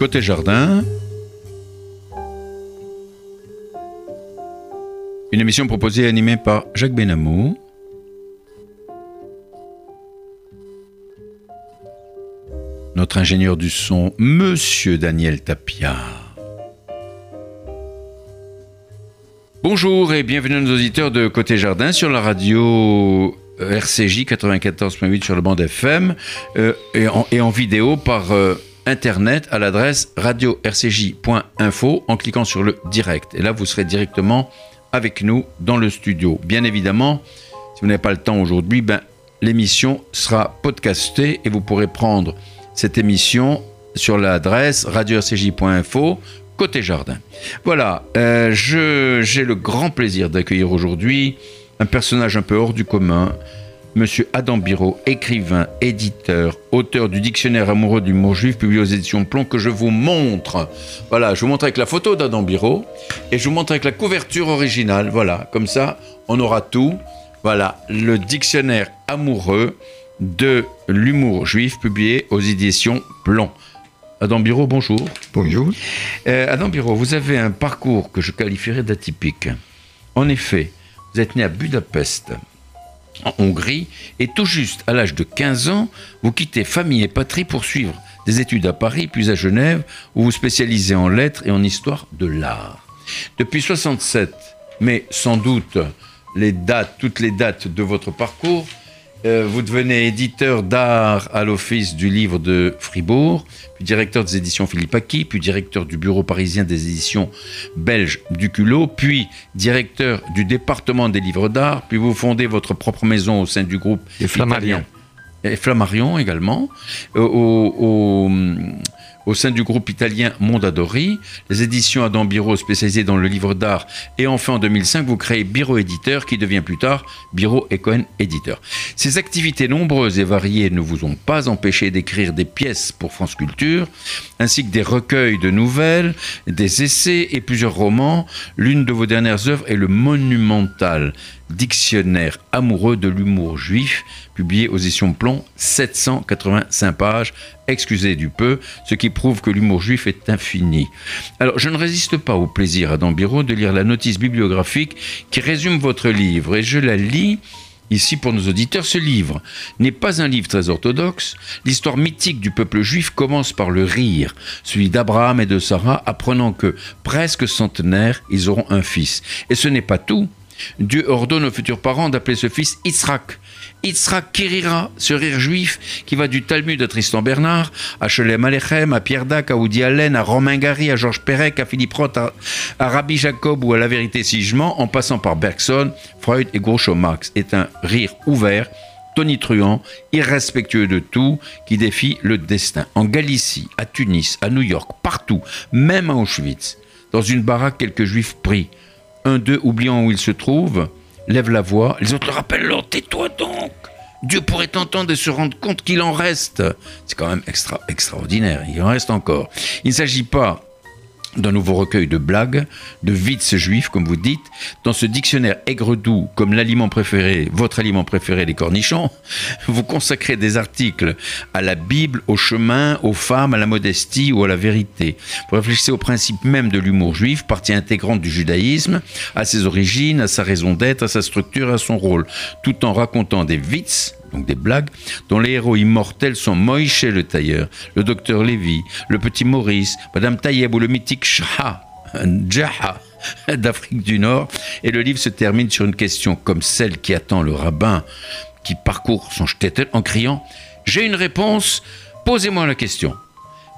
Côté jardin, une émission proposée et animée par Jacques Benamou. Notre ingénieur du son, Monsieur Daniel Tapia. Bonjour et bienvenue à nos auditeurs de Côté Jardin sur la radio RCJ 94.8 sur le bande FM euh, et, en, vidéo par euh, internet à l'adresse radio-rcj.info en cliquant sur le direct. Et là, vous serez directement avec nous dans le studio. Bien évidemment, si vous n'avez pas le temps aujourd'hui, ben, l'émission sera podcastée et vous pourrez prendre cette émission sur l'adresse radio-rcj.info côté jardin. Voilà, euh, j'ai le grand plaisir d'accueillir aujourd'hui un personnage un peu hors du commun, Monsieur Adam Biro, écrivain, éditeur, auteur du dictionnaire amoureux du mot juif publié aux éditions Plomb que je vous montre. Voilà, je vous montre avec la photo d'Adam Biro et je vous montre avec la couverture originale. Voilà, comme ça, on aura tout. Voilà, le dictionnaire amoureux de l'humour juif publié aux éditions Plomb. Adam Biro, bonjour. Bonjour. Euh, Adam Biro, vous avez un parcours que je qualifierais d'atypique. En effet, vous êtes né à Budapest, en Hongrie, et tout juste à l'âge de 15 ans, vous quittez famille et patrie pour suivre des études à Paris, puis à Genève, où vous spécialisez en lettres et en histoire de l'art. Depuis 67, mais sans doute les dates, toutes les dates de votre parcours, euh, vous devenez éditeur d'art à l'Office du livre de Fribourg, puis directeur des éditions Philippe Aki, puis directeur du bureau parisien des éditions belges du Culot, puis directeur du département des livres d'art, puis vous fondez votre propre maison au sein du groupe Flammarion. Et Flammarion également, euh, au, au sein du groupe italien Mondadori, les éditions Adam Biro spécialisées dans le livre d'art, et enfin en 2005, vous créez Biro Éditeur qui devient plus tard Biro et Cohen Éditeur. Ces activités nombreuses et variées ne vous ont pas empêché d'écrire des pièces pour France Culture, ainsi que des recueils de nouvelles, des essais et plusieurs romans. L'une de vos dernières œuvres est le monumental Dictionnaire amoureux de l'humour juif, publié aux éditions Plomb, 785 pages, excusez du peu, ce qui prouve que l'humour juif est infini. Alors, je ne résiste pas au plaisir, Adam Biro, de lire la notice bibliographique qui résume votre livre, et je la lis ici pour nos auditeurs, ce livre n'est pas un livre très orthodoxe. L'histoire mythique du peuple juif commence par le rire, celui d'Abraham et de Sarah, apprenant que, presque centenaires, ils auront un fils. Et ce n'est pas tout. Dieu ordonne aux futurs parents d'appeler ce fils Yitzhak. Yitzhak Kirira, ce rire juif qui va du Talmud à Tristan Bernard, à Sholem Alechem, à Pierre Dac, à Woody Allen, à Romain Gary, à Georges Perec, à Philippe Roth, à, Rabbi Jacob ou à La Vérité Sigement, en passant par Bergson, Freud et Groucho Marx, est un rire ouvert, tonitruant, irrespectueux de tout, qui défie le destin. En Galicie, à Tunis, à New York, partout, même à Auschwitz, dans une baraque, quelques juifs pris un d'eux, oubliant où il se trouve, lève la voix. Les autres le rappellent, alors tais-toi donc Dieu pourrait entendre et se rendre compte qu'il en reste. C'est quand même extra, extraordinaire, il en reste encore. Il ne s'agit pas d'un nouveau recueil de blagues, de vices juifs, comme vous dites, dans ce dictionnaire aigre-doux, comme l'aliment préféré, votre aliment préféré, les cornichons, vous consacrez des articles à la Bible, au chemin, aux femmes, à la modestie ou à la vérité. Vous réfléchissez au principe même de l'humour juif, partie intégrante du judaïsme, à ses origines, à sa raison d'être, à sa structure, à son rôle, tout en racontant des vices, donc des blagues, dont les héros immortels sont Moïse le tailleur, le docteur Lévy, le petit Maurice, Madame Taïeb ou le mythique Shah, Jaha d'Afrique du Nord. Et le livre se termine sur une question comme celle qui attend le rabbin qui parcourt son shtetl en criant J'ai une réponse, posez-moi la question.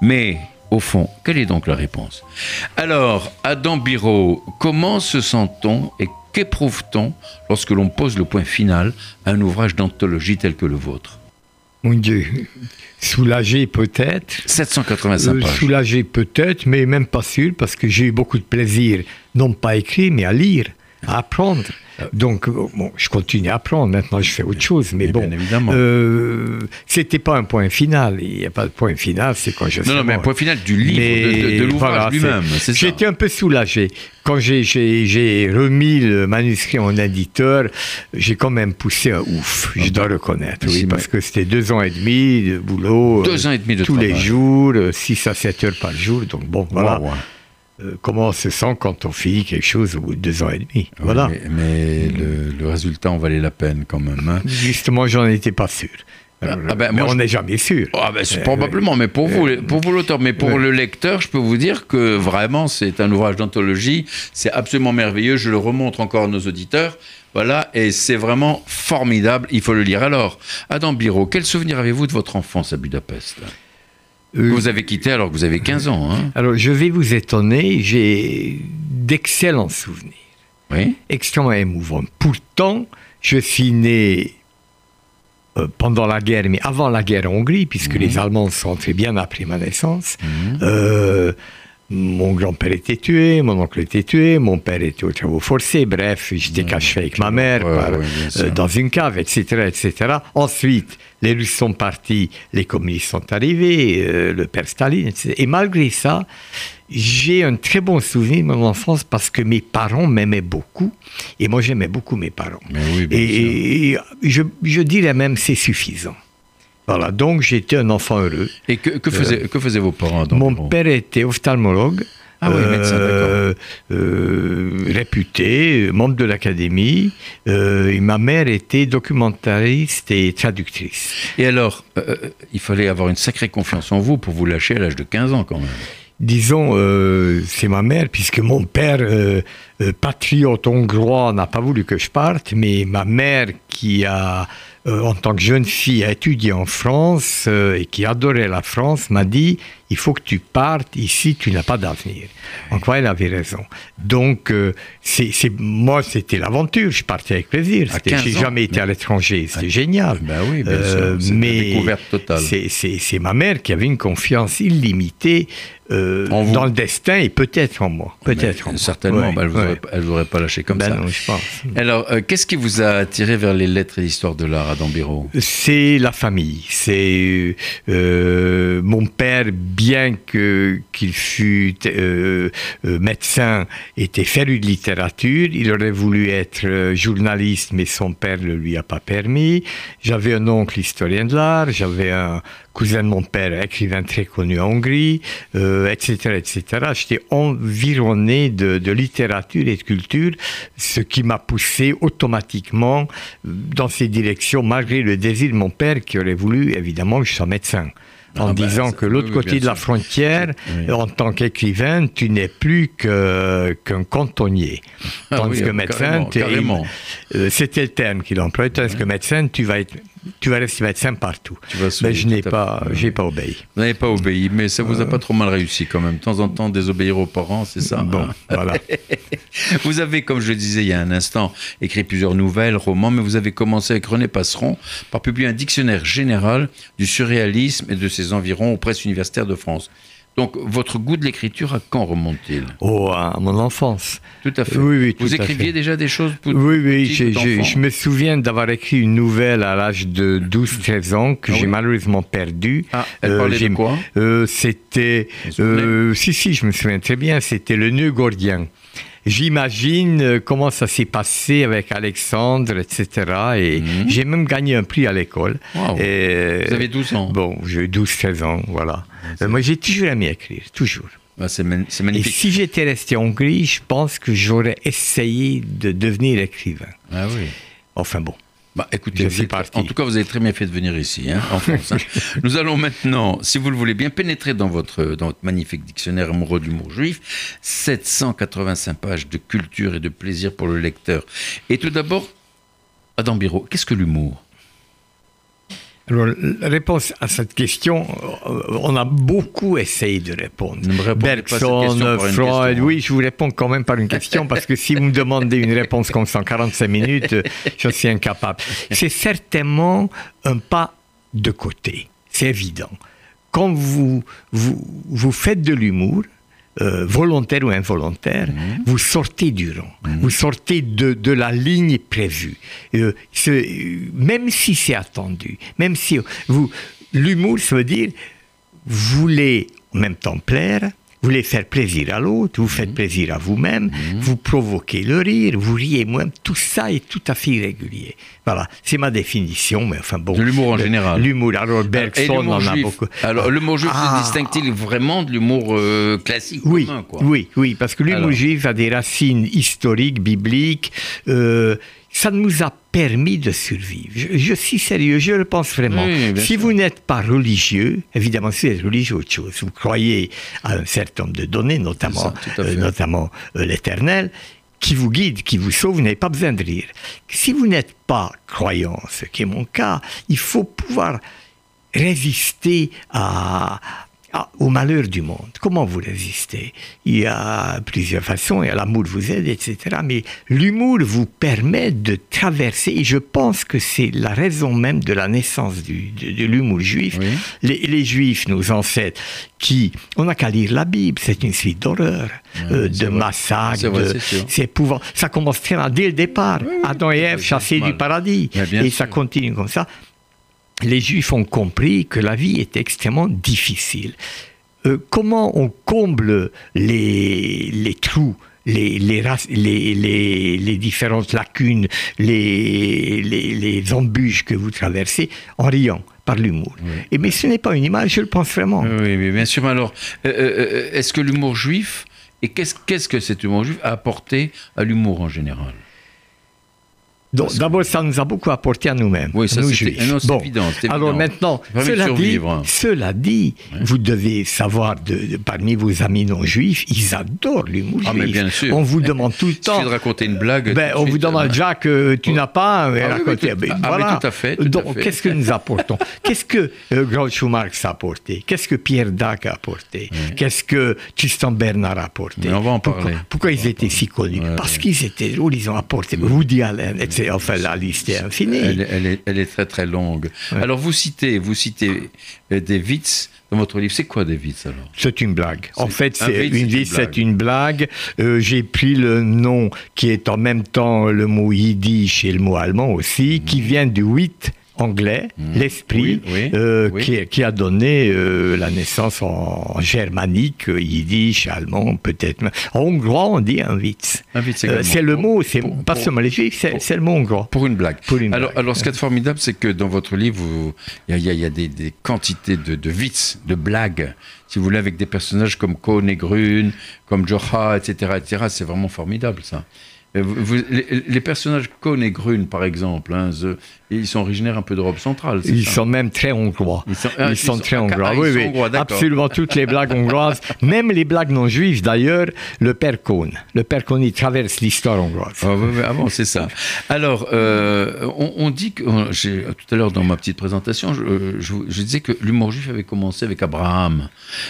Mais au fond, quelle est donc la réponse? Alors, Adam Biro, comment se sent-on et Qu'éprouve-t-on lorsque l'on pose le point final à un ouvrage d'anthologie tel que le vôtre? Mon Dieu, soulagé peut-être. 785 euh, pages. Soulagé peut-être, mais même pas sûr, parce que j'ai eu beaucoup de plaisir, non pas à écrire, mais à lire. À apprendre. Donc, euh, bon, je continue à apprendre. Maintenant, je fais autre chose. Mais Mais bon, euh, c'était pas un point final. Il n'y a pas de point final. C'est quand je Non, non, mais un point final du livre, Mais de, de- de l'ouvrage voilà, lui-même. J'étais un peu soulagé. Quand j'ai- remis le manuscrit en éditeur, j'ai quand même poussé un ouf, je dois reconnaître. Oui, Si, parce que c'était deux ans et demi de boulot. Deux euh, ans et demi de Tous les jours, 6 à 7 heures par jour. Donc bon, voilà. Wow, wow. Euh, comment on se sent quand on finit quelque chose au bout de deux ans et demi? Voilà. Mais, mais le, le résultat en valait la peine quand même. hein. Justement, j'en étais pas sûr. Ah, ah ben, Mais moi, on je- n'est jamais sûr. Ah ben, Euh, probablement, mais pour vous, pour vous l'auteur, mais pour le lecteur, je peux vous dire que vraiment c'est un ouvrage d'anthologie, c'est absolument merveilleux, je le remontre encore à nos auditeurs, voilà, et c'est vraiment formidable, il faut le lire. Alors, Adam Biro, quel souvenir avez-vous de votre enfance à Budapest? Euh, Vous avez quitté alors que vous avez 15 ans, hein Alors, je vais vous étonner, j'ai d'excellents souvenirs. Oui extrêmement émouvant. Pourtant, je suis né euh, pendant la guerre, mais avant la guerre en Hongrie, puisque les Allemands sont entrés bien après ma naissance. Euh, mon grand-père était tué, mon oncle était tué, mon père était aux travaux forcés, bref, j'étais caché avec ma mère Ouais, par- ouais, bien sûr. euh, dans une cave, etc., etc. Ensuite, les Russes sont partis, les communistes sont arrivés, euh, le père Staline, etc. Et malgré ça, j'ai un très bon souvenir de mon enfance parce que mes parents m'aimaient beaucoup et moi j'aimais beaucoup mes parents. Mais oui, bien sûr. Et, et je, je dirais même c'est suffisant. Voilà, donc j'étais un enfant heureux. Et que, que faisaient, que faisaient vos parents Mon père était ophtalmologue. Ah oui, médecin, euh, euh, réputé, membre de l'académie. Euh, et ma mère était documentariste et traductrice. Et alors, euh, euh, il fallait avoir une sacrée confiance en vous pour vous lâcher à l'âge de 15 ans quand même. Disons, euh, c'est ma mère, puisque mon père, euh, euh, patriote hongrois, n'a pas voulu que je parte, mais ma mère, qui a, euh, en tant que jeune fille, a étudié en France euh, et qui adorait la France, m'a dit il faut que tu partes, ici tu n'as pas d'avenir. En quoi elle avait raison. Donc, euh, c'est, moi, c'était l'aventure, je partais avec plaisir. À C'était- 15 J'ai jamais été à l'étranger, c'était génial. Ben oui, bien Euh, sûr. Mais une découverte totale. c'est- ma mère qui avait une confiance illimitée euh, dans le destin et peut-être en moi. Peut-être. Certainement, Ouais, bah, elle elle vous aurait pas lâché comme Ben ça. non, je pense. Alors, euh, qu'est-ce qui vous a attiré vers les lettres et l'histoire de l'art, Adam Biro C'est la famille. C'est mon père, bien que qu'il fût euh, euh, médecin, était féru de littérature. Il aurait voulu être euh, journaliste, mais son père ne lui a pas permis. J'avais un oncle historien de l'art. J'avais un cousin de mon père, écrivain très connu en Hongrie, euh, etc., etc. J'étais environné de, de littérature et de culture, ce qui m'a poussé automatiquement dans ces directions, malgré le désir de mon père qui aurait voulu évidemment que je sois médecin. En Ah ben, disant que l'autre oui, côté de la frontière, Oui. en tant qu'écrivain, tu n'es plus qu'un cantonnier. Ah Tandis oui, que ah, médecin, es- carrément. euh, c'était le terme qu'il employait. Tandis que médecin, tu vas, être, tu vas rester médecin partout. Tu vas Mais sauver, je n'ai pas, j'ai pas obéi. Vous n'avez pas obéi, mais ça vous a pas trop mal réussi quand même. De temps en temps, désobéir aux parents, c'est ça. Bon, hein voilà. Vous avez, comme je le disais il y a un instant, écrit plusieurs nouvelles, romans, mais vous avez commencé avec René Passeron par publier un dictionnaire général du surréalisme et de ses environs aux presses universitaires de France. Donc, votre goût de l'écriture, à quand remonte-t-il Oh, à mon enfance. Tout à fait. Oui, oui, tout vous à écriviez fait. déjà des choses pour Oui, oui, je me souviens d'avoir écrit une nouvelle à l'âge de 12-13 ans que Ah j'ai oui malheureusement perdue. Ah, elle Euh, de quoi? Euh, C'était. Euh, si, si, je me souviens très bien. C'était le nœud gordien. J'imagine euh, comment ça s'est passé avec Alexandre, etc. Et Mhm. j'ai même gagné un prix à l'école. Wow. Et- Vous avez 12 ans. Bon, j'ai 12-13 ans, voilà. Euh, moi, j'ai toujours aimé écrire, toujours. Ah, c'est c'est Et magnifique. si j'étais resté en Hongrie, je pense que j'aurais essayé de devenir écrivain. Ah oui. Enfin bon. Bah, écoutez, parti. en tout cas, vous avez très bien fait de venir ici, hein, en France. hein. Nous allons maintenant, si vous le voulez bien, pénétrer dans votre, dans votre magnifique dictionnaire amoureux de l'humour juif. 785 pages de culture et de plaisir pour le lecteur. Et tout d'abord, Adam Biro, qu'est-ce que l'humour? Alors, la réponse à cette question, euh, on a beaucoup essayé de répondre. Ne pas Bergson, Freud, question, oui, je vous réponds quand même par une question, parce que si vous me demandez une réponse comme ça en 45 minutes, je suis incapable. C'est certainement un pas de côté, c'est évident. Quand vous, vous, vous faites de l'humour, euh, volontaire ou involontaire, Mhm. vous sortez du rang, vous sortez de, de la ligne prévue. Euh, ce- même si c'est attendu, même si vous... L'humour, ça veut dire, vous voulez en même temps plaire, voulez faire plaisir à l'autre, vous Mhm. faites plaisir à vous-même, vous provoquez le rire, vous riez moins, tout ça est tout à fait irrégulier. Voilà, c'est ma définition, mais enfin bon. De l'humour en général. L'humour, alors Et Bergson en a juif. beaucoup. Alors, l'humour juif Ah. se distingue-t-il vraiment de l'humour euh, classique Oui, commun, quoi? oui, oui, parce que l'humour juif a des racines historiques, bibliques. euh, ça nous a permis de survivre. Je, je suis sérieux, je le pense vraiment. Oui, si vous n'êtes pas religieux, évidemment, si vous êtes religieux, autre chose. Vous croyez à un certain nombre de données, notamment, ça, euh, notamment euh, l'éternel, qui vous guide, qui vous sauve, vous n'avez pas besoin de rire. Si vous n'êtes pas croyant, ce qui est mon cas, il faut pouvoir résister à, à- au malheur du monde. Comment vous résistez? Il y a plusieurs façons, et l'amour vous aide, etc. Mais l'humour vous permet de traverser, et je pense que c'est la raison même de la naissance du- de, de l'humour juif. Oui. Les, les juifs, nos ancêtres, qui, on n'a qu'à lire la Bible, c'est une suite d'horreurs, euh, de massacres, C'est épouvant. Ça commence très mal dès le départ. Adam et Ève chassés du paradis. Et ça continue comme ça. Les Juifs ont compris que la vie est extrêmement difficile. Euh, comment on comble les, les trous les, les, différentes lacunes, les, embûches que vous traversez en riant par l'humour? Et mais ce n'est pas une image, je le pense vraiment. Oui, mais bien sûr. Mais alors, euh, euh, est-ce que l'humour juif, et qu'est-ce qu'est-ce que cet humour juif a apporté à l'humour en général? Donc, D'abord, ça nous a beaucoup apporté à nous-mêmes, Oui, ça, nous c'est évident, c'est alors évident. maintenant, cela dit, hein. cela dit vous devez savoir, de, de- parmi vos amis non juifs, ils adorent l'humour Ah, mais bien sûr. On vous demande tout le Il temps. de raconter une blague. Ben, on vous demande, euh, Jacques, euh, tu n'as pas euh, Ah raconté. oui, tout- Ben, ah, mais voilà. tout à fait, tout Donc, qu'est-ce que nous apportons? Qu'est-ce que euh, Groucho Marx a apporté? Qu'est-ce que Pierre Dac a apporté? Qu'est-ce que Tristan Bernard a apporté? Mais on va en parler. pourquoi ils étaient si connus? Parce qu'ils étaient drôles, ils ont apporté Woody Allen, etc. Enfin, la liste est infinie. Elle, est- elle est, elle est très très longue. Alors vous citez, vous citez euh, des Witz dans votre livre. C'est quoi des Witz alors? C'est une blague. En fait, c'est une c'est blague. une blague. Euh, J'ai pris le nom qui est en même temps le mot yiddish et le mot allemand aussi, qui vient du wit anglais, l'esprit. Oui, oui, euh, oui. Qui, qui a donné euh, la naissance en, en germanique, euh, yiddish, allemand, peut-être. En hongrois, on dit un witz. Un witz Euh, également. c'est le mot, c'est pour- pas pour- seulement les juifs, c'est c'est le mot hongrois. Pour une blague. Pour une alors, blague. alors, ce qui est formidable, c'est que dans votre livre, il y a, y des, des quantités de, de Witz, de blagues, si vous voulez, avec des personnages comme Cohn et Grun, comme Jocha, etc. etc. C'est vraiment formidable, ça. Vous- les, les personnages Cohn et Grun, par exemple, hein, the- ils sont originaires un peu d'Europe centrale. Ils ça sont même très hongrois. Ils sont- ah, ils sont- très hongrois. ah, oui, oui. Absolument toutes les blagues hongroises, même les blagues non juives d'ailleurs, le père Cohn. Le père Cohn, il traverse l'histoire hongroise. Ah, oui, ah bon, c'est ça. Alors, euh, on, on dit que, on- tout à l'heure dans ma petite présentation, je, euh, je, je disais que l'humour juif avait commencé avec Abraham.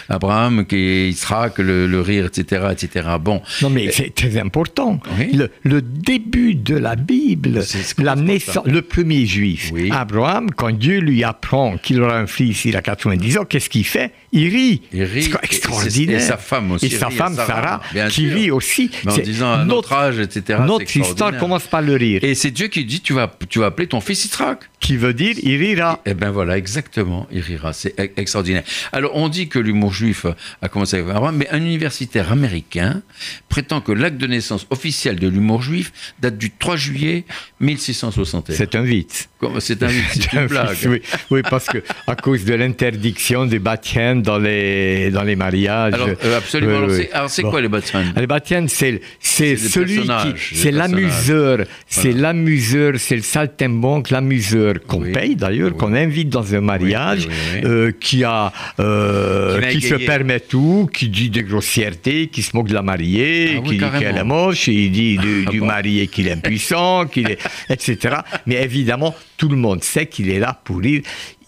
Abraham, qui est Israël, le, le rire, etc., etc. Bon, Non, mais c'est très important. Oui. Le, le début de la Bible, la naissance, le premier juif, Oui. Abraham, quand Dieu lui apprend qu'il aura un fils, il a 90 ans, qu'est-ce qu'il fait? Il rit. Il rit, C'est extraordinaire. et sa femme aussi Et sa rit, femme, Sarah, qui rit aussi. mais en disant à notre âge, etc. Notre histoire commence par le rire, Et c'est Dieu qui dit tu vas, tu vas appeler ton fils Israël. qui veut dire il rira. Eh bien voilà, exactement, il rira, c'est extraordinaire. Alors on dit que l'humour juif a commencé avec Abraham, mais un universitaire américain prétend que l'acte de naissance officiel de l'humour juif date du 3 juillet 1661. C'est un vite. C'est un, c'est une blague. Oui, oui, parce que à cause de l'interdiction des baptêmes dans les, dans les mariages. Alors euh, absolument. Oui, alors oui. c'est- alors, c'est Bon. quoi les Ah, Les baptêmes, c'est celui qui, c'est l'amuseur, c'est l'amuseur, c'est le saltimbanque, l'amuseur qu'on Oui, paye d'ailleurs, qu'on invite dans un mariage, euh, qui a, euh, Qui se permet tout, qui dit des grossièretés, qui se moque de la mariée, Ah qui dit qu'elle est moche, il dit du, Ah du bon. marié qu'il est impuissant, qu'il est, etc. Mais évidemment, tout le monde sait qu'il est là pour rire.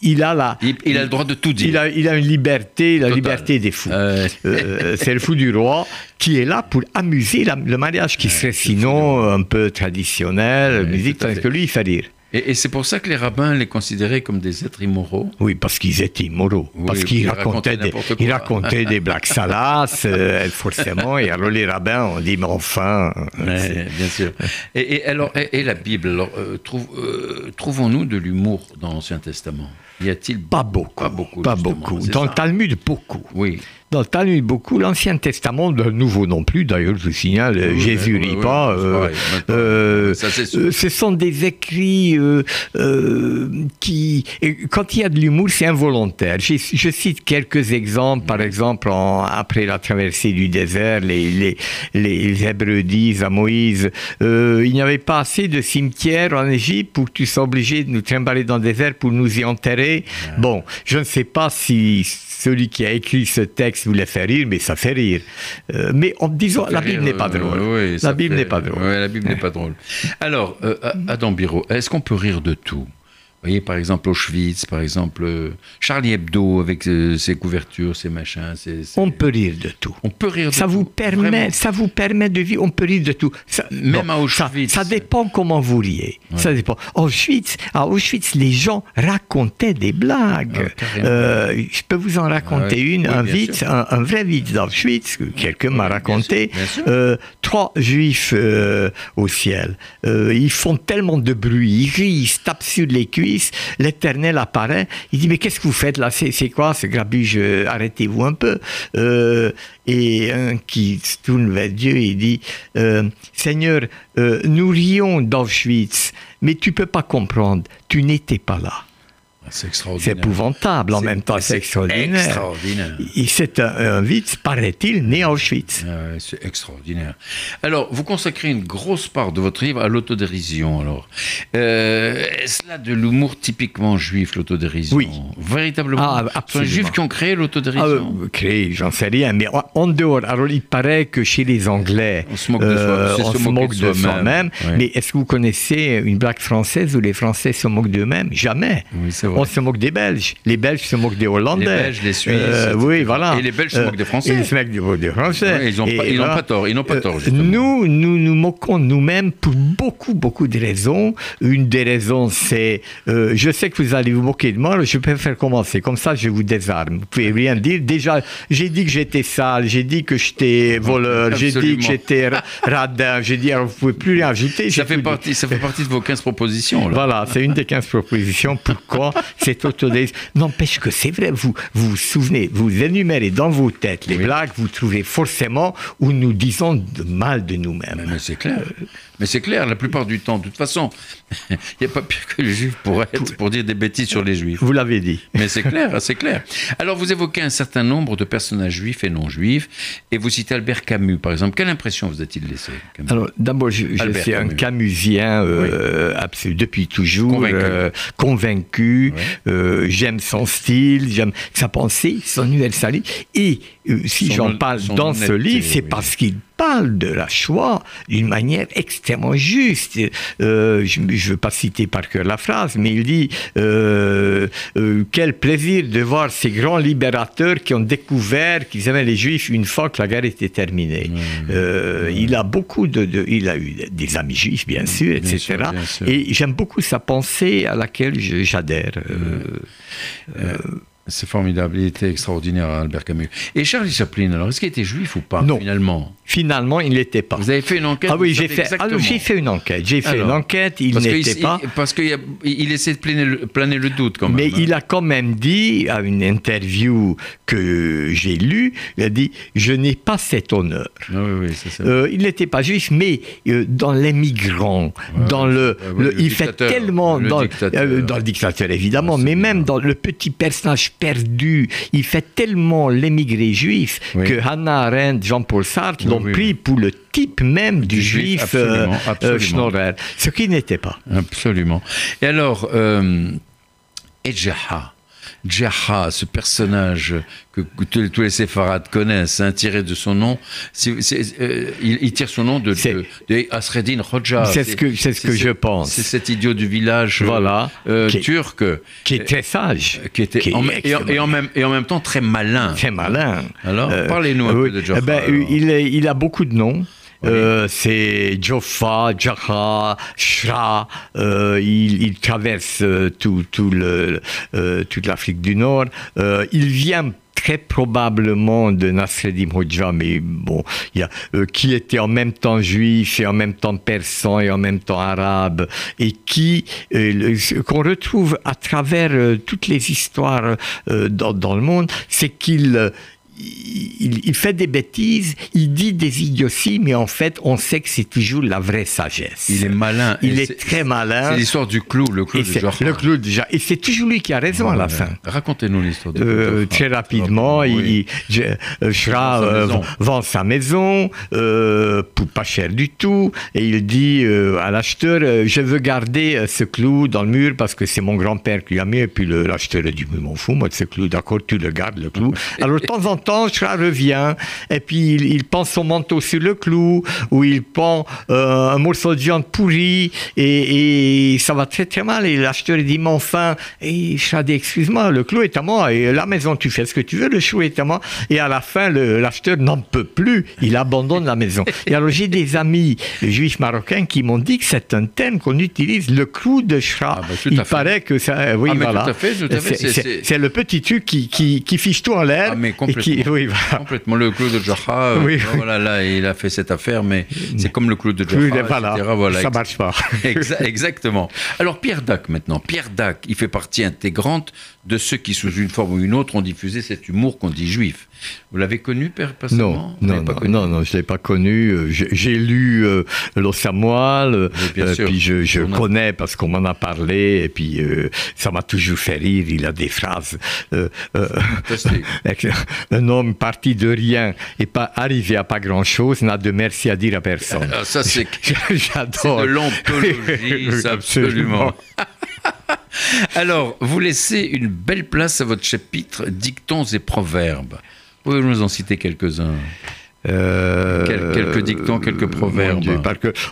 Il a la, il, il a le droit de tout dire. il a, il a une liberté, la liberté des fous. Euh, Euh, c'est le fou du roi qui est là pour amuser la- le mariage qui serait sinon un peu traditionnel, Ouais, musique, tandis que lui, il fait rire. Et, c'est pour ça que les rabbins les considéraient comme des êtres immoraux Oui, parce qu'ils étaient immoraux. parce qu'ils racontaient, des, ils racontaient des blagues salaces, euh, forcément. Et alors les rabbins ont dit, mais enfin. bien sûr. Et, alors, et, la Bible, alors, euh, euh, trouvons-nous de l'humour dans l'Ancien Testament? Y a-t-il pas beaucoup Pas beaucoup. Pas beaucoup. Dans le Talmud, beaucoup. Oui le Talmud beaucoup, l'Ancien Testament, le Nouveau non plus, d'ailleurs, je signale, Jésus lit pas. Euh, euh, euh, ce sont des écrits qui, quand il y a de l'humour, c'est involontaire. Je, cite quelques exemples, par exemple, après la traversée du désert, les, les, les Hébreux disent à Moïse, il n'y avait pas assez de cimetières en Égypte pour que tu sois obligé de nous trimballer dans le désert pour nous y enterrer. Bon, je ne sais pas si celui qui a écrit ce texte voulait faire rire, mais ça fait rire. Euh, mais en disant, la Bible n'est pas drôle. la Bible n'est pas drôle. la Bible n'est pas drôle. Alors, euh, Adam Biro, est-ce qu'on peut rire de tout? Voyez, par exemple, Auschwitz, par exemple, euh, Charlie Hebdo avec euh, ses couvertures, ses machins. On peut rire de tout. On peut rire de ça tout. Vous permet, ça vous permet de vivre, on peut rire de tout. Même à Auschwitz. Ça, dépend comment vous riez. Ça dépend. Auschwitz, à Auschwitz, les gens racontaient des blagues. Ah, euh, je peux vous en raconter ah une, un, vite, un, vrai vite d'Auschwitz, que quelqu'un m'a raconté. trois juifs au ciel. ils font tellement de bruit, ils rient, ils se tapent sur les cuisses l'Éternel apparaît, il dit, mais qu'est-ce que vous faites là? C'est quoi ce grabuge Arrêtez-vous un peu. Euh, et un qui se tourne vers Dieu et dit, euh, Seigneur, euh, nous rions d'Auschwitz, mais tu peux pas comprendre, tu n'étais pas là. C'est épouvantable, en même temps, c'est extraordinaire. extraordinaire. C'est un, un vite, paraît-il, né à Auschwitz. c'est extraordinaire. Alors, vous consacrez une grosse part de votre livre à l'autodérision. Alors, euh, est-ce là de l'humour typiquement juif, l'autodérision? Oui. Véritablement? Ah, absolument. juifs qui ont créé l'autodérision? Ah, Créé, j'en sais rien, mais en dehors, alors il paraît que chez les Anglais, on se moque de, euh, on se moque de soi-même. mais est-ce que vous connaissez une blague française où les Français se moquent d'eux-mêmes? Jamais. Oui, c'est vrai on se moque des Belges. Les Belges se moquent des Hollandais. Les Belges, les Suisses. Euh, oui, voilà. Et les Belges se moquent des Français. Et ils se moquent des Français. ils n'ont pas, tort. Ils n'ont pas tort. nous, nous nous moquons nous-mêmes pour beaucoup, beaucoup de raisons. Une des raisons, c'est, euh, je sais que vous allez vous moquer de moi, je préfère commencer. Comme ça, je vous désarme. Vous pouvez rien dire. Déjà, j'ai dit que j'étais sale, j'ai dit que j'étais voleur, j'ai dit que j'étais radin, j'ai dit, alors vous pouvez plus rien ajouter. Ça fait, partie, ça fait partie de vos 15 propositions. Là. Voilà, c'est une des 15 propositions. Pourquoi? Cette autodérision. N'empêche que c'est vrai, vous, vous souvenez, vous énumérez dans vos têtes les blagues, vous trouvez forcément où nous disons de mal de nous-mêmes. Mais c'est clair. Mais c'est clair, la plupart du temps. De toute façon, il n'y a pas pire que les juifs pour être, pour dire des bêtises sur les juifs. Vous l'avez dit. Mais c'est clair, c'est clair. Alors, vous évoquez un certain nombre de personnages juifs et non juifs, et vous citez Albert Camus, par exemple. Quelle impression vous a-t-il laissé Alors, d'abord, je, suis un Camusien euh, depuis toujours, convaincu. Euh, euh, j'aime son style, j'aime sa pensée, son universalité. Et si j'en parle dans ce livre, c'est parce qu'il parle de la Shoah d'une manière extrêmement juste. Euh, je ne veux pas citer par cœur la phrase, mais il dit euh, euh, Quel plaisir de voir ces grands libérateurs qui ont découvert qu'ils avaient les Juifs une fois que la guerre était terminée. Il a beaucoup de, Il a eu des amis juifs, bien sûr, etc. Et j'aime beaucoup sa pensée à laquelle j'adhère. C'est formidable, il était extraordinaire, Albert Camus. Et Charlie Chaplin, alors, est-ce qu'il était juif ou pas, non. finalement? Finalement, il ne l'était pas. Vous avez fait une enquête Ah oui, j'ai fait, ah, fait une enquête. J'ai fait une enquête, il n'était pas. Parce qu'il il essaie de planer le, planer le, doute, quand même. Mais il a quand même dit, à une interview que j'ai lue, il a dit Je n'ai pas cet honneur. Ah oui, oui, c'est euh, il n'était pas juif, mais euh, dans les migrants, dans le, il fait tellement. dans, euh, dans, le dictateur, évidemment, mais même dans le petit personnage perdu. Il fait tellement l'émigré juif que Hannah Arendt, Jean-Paul Sartre l'ont pris pour le type même du, juif, euh, euh, Schnorrer, ce qui n'était pas. Absolument. Et alors, euh, Djaha, ce personnage que, tous, les séfarades connaissent, hein, tiré de son nom, euh, il, tire son nom de, de, Asreddin Hoxha. C'est ce que, c'est ce que je pense. C'est cet idiot du village euh, voilà, euh, turc. Qui très sage. Qui était, et, en, même, et en même temps très malin. Très malin. Alors, parlez-nous un peu de Djaha. Eh ben, il, il a beaucoup de noms. Euh, c'est Joffa, Jaha, Shra. Euh, il, traverse euh, tout, le, toute l'Afrique du Nord. il vient très probablement de Nasreddin Hoxha, mais bon, y a, qui était en même temps juif et en même temps persan et en même temps arabe, et qui qu'on retrouve à travers toutes les histoires dans, le monde, c'est qu'il il, fait des bêtises, il dit des idioties, mais en fait, on sait que c'est toujours la vraie sagesse. Il est malin. Il est, très malin. C'est l'histoire du clou, le clou Jafar. Le clou Et c'est toujours lui qui a raison à la fin. Racontez-nous l'histoire de euh, Très rapidement, il, euh, euh, vend sa maison pour pas cher du tout, et il dit à l'acheteur, je veux garder ce clou dans le mur parce que c'est mon grand-père qui l'a mis, et puis l'acheteur dit, mais m'en fous, moi de ce clou, d'accord, tu le gardes, le clou. Alors de temps en temps, revient, et puis il, il, pend son manteau sur le clou, ou il pend euh, un morceau de viande pourrie, et, ça va très très mal. Et l'acheteur dit, mais enfin, et dit, excuse-moi, le clou est à moi, et la maison, tu fais ce que tu veux, le chou est à moi. Et à la fin, l'acheteur n'en peut plus, il abandonne la maison. Et alors j'ai des amis juifs marocains qui m'ont dit que c'est un terme qu'on utilise, le clou de Shra. Ah, bah, il paraît que ça, oui, ah, voilà. C'est le petit truc qui, qui, qui fiche tout en l'air. Ah, mais complètement. Oui, Complètement. Le clou de Jaha, euh, oui, voilà, là, il a fait cette affaire, mais c'est comme le clou de Jaha, oui, voilà, voilà, ça marche pas. Exactement. Alors, Pierre Dac, maintenant. Pierre Dac, il fait partie intégrante de ceux qui, sous une forme ou une autre, ont diffusé cet humour qu'on dit juif. Vous l'avez connu personnellement? Non, non, non, non, je ne l'ai pas connu. Euh, j'ai lu euh, euh, puis je, je connais parce qu'on m'en a parlé, et puis euh, ça m'a toujours fait rire. Il a des phrases. un homme parti de rien et pas arrivé à pas grand-chose n'a de merci à dire à personne. Ah, ça, c'est J'adore. de l'ontologie, absolument. Alors, vous laissez une belle place à votre chapitre Dictons et proverbes. Pouvez-vous nous en citer quelques-uns? Euh, quelques dictons, quelques proverbes.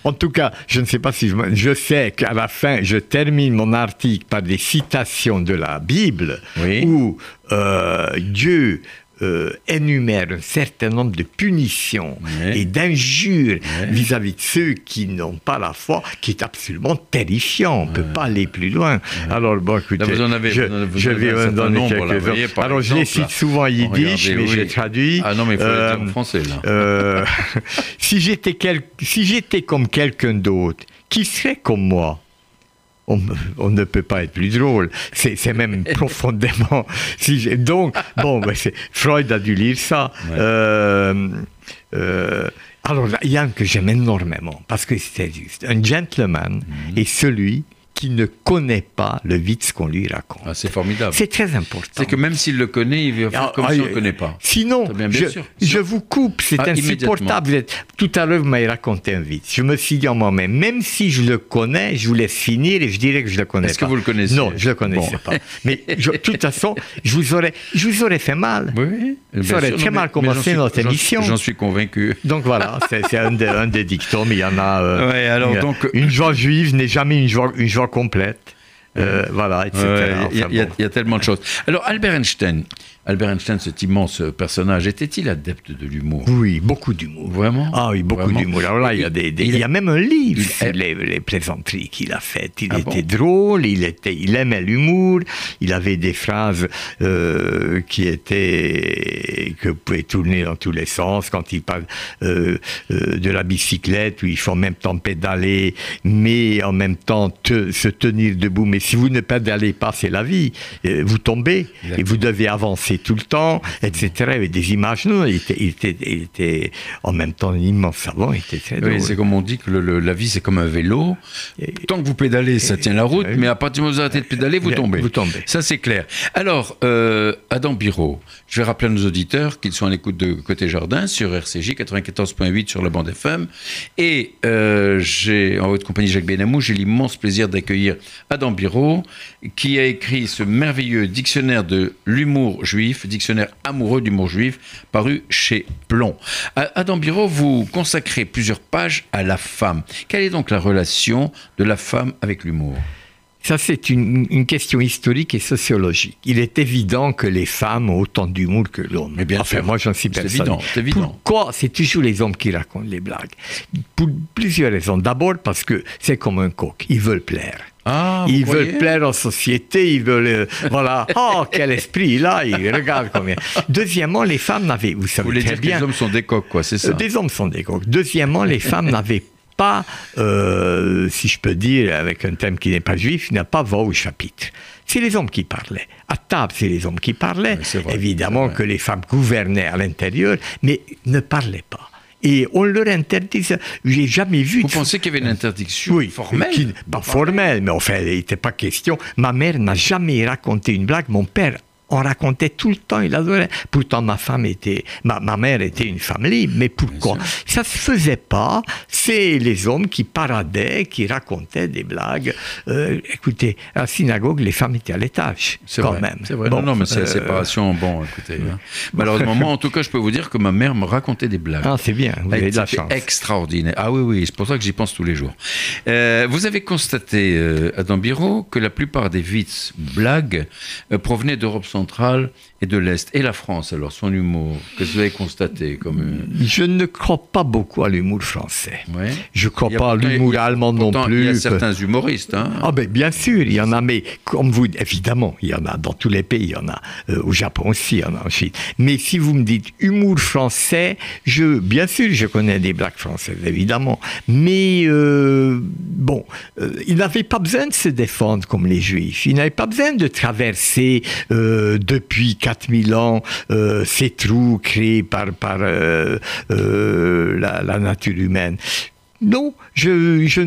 en tout cas, je ne sais pas si je, je sais qu'à la fin, je termine mon article par des citations de la Bible où euh, Dieu euh, énumère un certain nombre de punitions et d'injures vis-à-vis de ceux qui n'ont pas la foi, qui est absolument terrifiant. On ne peut pas aller plus loin. Alors, bon, écoutez, vous en avez, je, je vais en donner quelques-uns. Alors, je les cite souvent en yiddish, mais j'ai traduit. Ah non, mais il faut euh, dire en français, là. Euh, si j'étais si comme quelqu'un d'autre, qui serait comme moi? On, ne peut pas être plus drôle. C'est même profondément. Si donc, bon, ben Freud a dû lire ça. Euh, euh, alors, il y a un que j'aime énormément, parce que c'est juste. Un gentleman mhm. est celui qui ne connaît pas le Witz qu'on lui raconte. Ah, c'est formidable. C'est très important. C'est que même s'il le connaît, il va faire ah, comme s'il ne le connaît pas. Sinon, je, vous coupe, c'est ah, insupportable. Tout à l'heure, vous m'avez raconté un Witz. Je me suis dit en moi-même, même si je le connais, je vous laisse finir et je dirais que je le connais Est-ce que vous le connaissez? Non, je ne le connaissais pas. Mais de toute façon, je vous aurais, je vous aurais fait mal. Oui, Ça aurait très mal commencé notre émission. J'en suis convaincu. Donc voilà, c'est un, un, des dictons, mais il y en a. Euh, ouais, alors, donc, une joie juive n'est jamais une joie, une joie complète. Euh, voilà, etc. Il y, y, a tellement de choses. Alors, Albert Einstein, Albert Einstein, cet immense personnage, était-il adepte de l'humour? Oui, beaucoup d'humour. Vraiment? Ah oui, beaucoup d'humour. Alors là, il y, a des, il, y a même un livre sur les, plaisanteries qu'il a faites. Il ah était drôle, il, était, il aimait l'humour, il avait des phrases euh, qui étaient que vous pouvez tourner dans tous les sens. Quand il parle euh, euh, de la bicyclette, où il faut en même temps pédaler, mais en même temps se tenir debout. Mais si vous ne pédalez pas, c'est la vie. vous tombez et vous devez avancer tout le temps, etc. Il y avait des images. Non, il était, il était, en même temps un immense savant. Oui, c'est comme on dit que la vie, c'est comme un vélo. Tant que vous pédalez, ça tient la route, mais à partir du moment où vous arrêtez de pédaler, vous tombez. Vous tombez. Ça, c'est clair. Alors, euh, Adam Biro, je vais rappeler à nos auditeurs qu'ils sont à l'écoute de Côté Jardin sur RCJ 94.8 sur la bande FM. Et euh, j'ai, en votre compagnie Jacques Benamou, j'ai l'immense plaisir d'accueillir Adam Biro, qui a écrit ce merveilleux dictionnaire de l'humour juif dictionnaire amoureux d'humour juif, paru chez Plomb. Adam Biro, vous consacrez plusieurs pages à la femme. Quelle est donc la relation de la femme avec l'humour? Ça, c'est une, une, question historique et sociologique. Il est évident que les femmes ont autant d'humour que l'homme. Mais bien enfin, sûr. moi, j'en suis C'est persuadé. évident, c'est évident. Pourquoi? C'est toujours les hommes qui racontent les blagues Pour plusieurs raisons. D'abord parce que c'est comme un coq. Ils veulent plaire. Ah, ils veulent plaire en société, ils veulent, euh, voilà, oh, quel esprit, là, ils regardent combien. Deuxièmement, les femmes n'avaient, vous savez Vous voulez très dire que bien, les hommes sont des coqs, quoi, c'est ça? Euh, Des hommes sont des coqs. Deuxièmement, les femmes n'avaient pas, euh, si je peux dire, avec un thème qui n'est pas juif, il n'a pas voix au chapitre. C'est les hommes qui parlaient. À table, c'est les hommes qui parlaient. Oui, c'est vrai, Évidemment que les femmes gouvernaient à l'intérieur, mais ne parlaient pas. Et on leur interdisait. J'ai jamais vu. Vous pensez qu'il y avait une interdiction oui, formelle qui- pas formelle, mais enfin, il n'était pas question. Ma mère n'a jamais raconté une blague. Mon père en racontait tout le temps, il adorait. Pourtant, ma femme était, ma, ma mère était une femme libre, mais pourquoi Ça se faisait pas. C'est les hommes qui paradaient, qui racontaient des blagues. Euh, écoutez, à la synagogue, les femmes étaient à l'étage, C'est quand vrai. même. C'est vrai. Bon, non, non, mais c'est la euh, séparation. Bon, écoutez. hein. Malheureusement, moi, en tout cas, je peux vous dire que ma mère me racontait des blagues. Ah, c'est bien, vous avez de la C'était chance. extraordinaire. Ah oui, oui, c'est pour ça que j'y pense tous les jours. Euh, vous avez constaté, Adam Biro, que la plupart des vices, blagues, provenaient d'Europe centrale et de l'Est. Et la France, alors, son humour, qu'est-ce que vous avez constaté comme... Je ne crois pas beaucoup à l'humour français. ouais. Je ne crois Il pas à l'humour il allemand non plus. Il y a certains humoristes, hein. Ah ben bien sûr, il y en a, mais comme vous, évidemment, il y en a dans tous les pays, il y en a euh, au Japon aussi, il y en a en Chine. Mais si vous me dites humour français, je, bien sûr, je connais des blagues françaises, évidemment, mais euh, bon, euh, ils n'avaient pas besoin de se défendre comme les Juifs. Ils n'avaient pas besoin de traverser euh, depuis 4000 ans euh, ces trous créés par par euh, euh, la, la nature humaine. Non, je, je-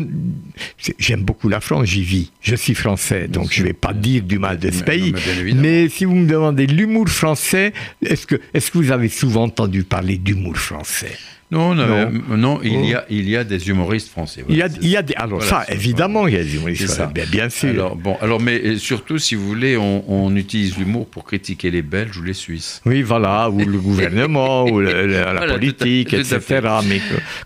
j'aime beaucoup la France, j'y vis. Je suis français, donc je ne vais pas dire du mal de ce Mais- pays. non, mais. Mais si vous me demandez l'humour français, est-ce que, est-ce que vous avez souvent entendu parler d'humour français? Non, non, non, il, Oh. y a, il y a des humoristes français. il y, a, il y a des, alors Voilà, ça, évidemment, il y a des humoristes français, bien, bien sûr. Alors, bon, alors, mais surtout, si vous voulez, on, on utilise l'humour pour critiquer les Belges ou les Suisses. Oui, voilà, ou le gouvernement, ou le- le- la Voilà, politique, tout à- tout à etc. Mais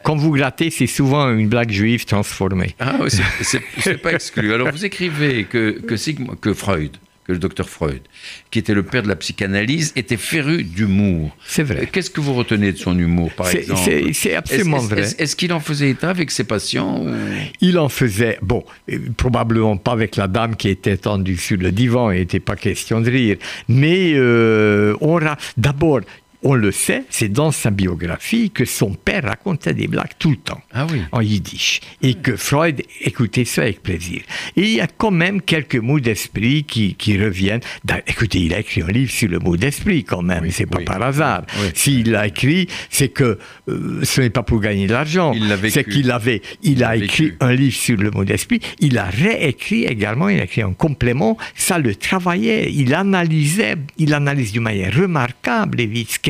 quand vous grattez, c'est souvent une blague juive transformée. Ah oui, c'est pas exclu. Alors, vous écrivez que, que, Sigmund- que Freud, que le docteur Freud, qui était le père de la psychanalyse, était féru d'humour. C'est vrai. Qu'est-ce que vous retenez de son humour, par C'est- exemple c'est- absolument vrai. Est-ce qu'il en faisait état avec ses patients ou- Il en faisait, bon, euh, probablement pas avec la dame qui était tendue sur le divan, il n'était pas question de rire, mais euh, on ra- d'abord, on le sait, c'est dans sa biographie que son père racontait des blagues tout le temps. Ah oui. En yiddish. Et que Freud écoutait ça avec plaisir. Et il y a quand même quelques mots d'esprit qui, qui reviennent. Écoutez, il a écrit un livre sur le mot d'esprit quand même. Oui, c'est pas oui. par hasard. S'il l'a écrit, c'est que euh, ce n'est pas pour gagner de l'argent. C'est qu'il avait, il, Il a écrit vécu. un livre sur le mot d'esprit. Il a réécrit également, il a écrit un complément. Ça le travaillait. Il analysait, il analyse d'une manière remarquable.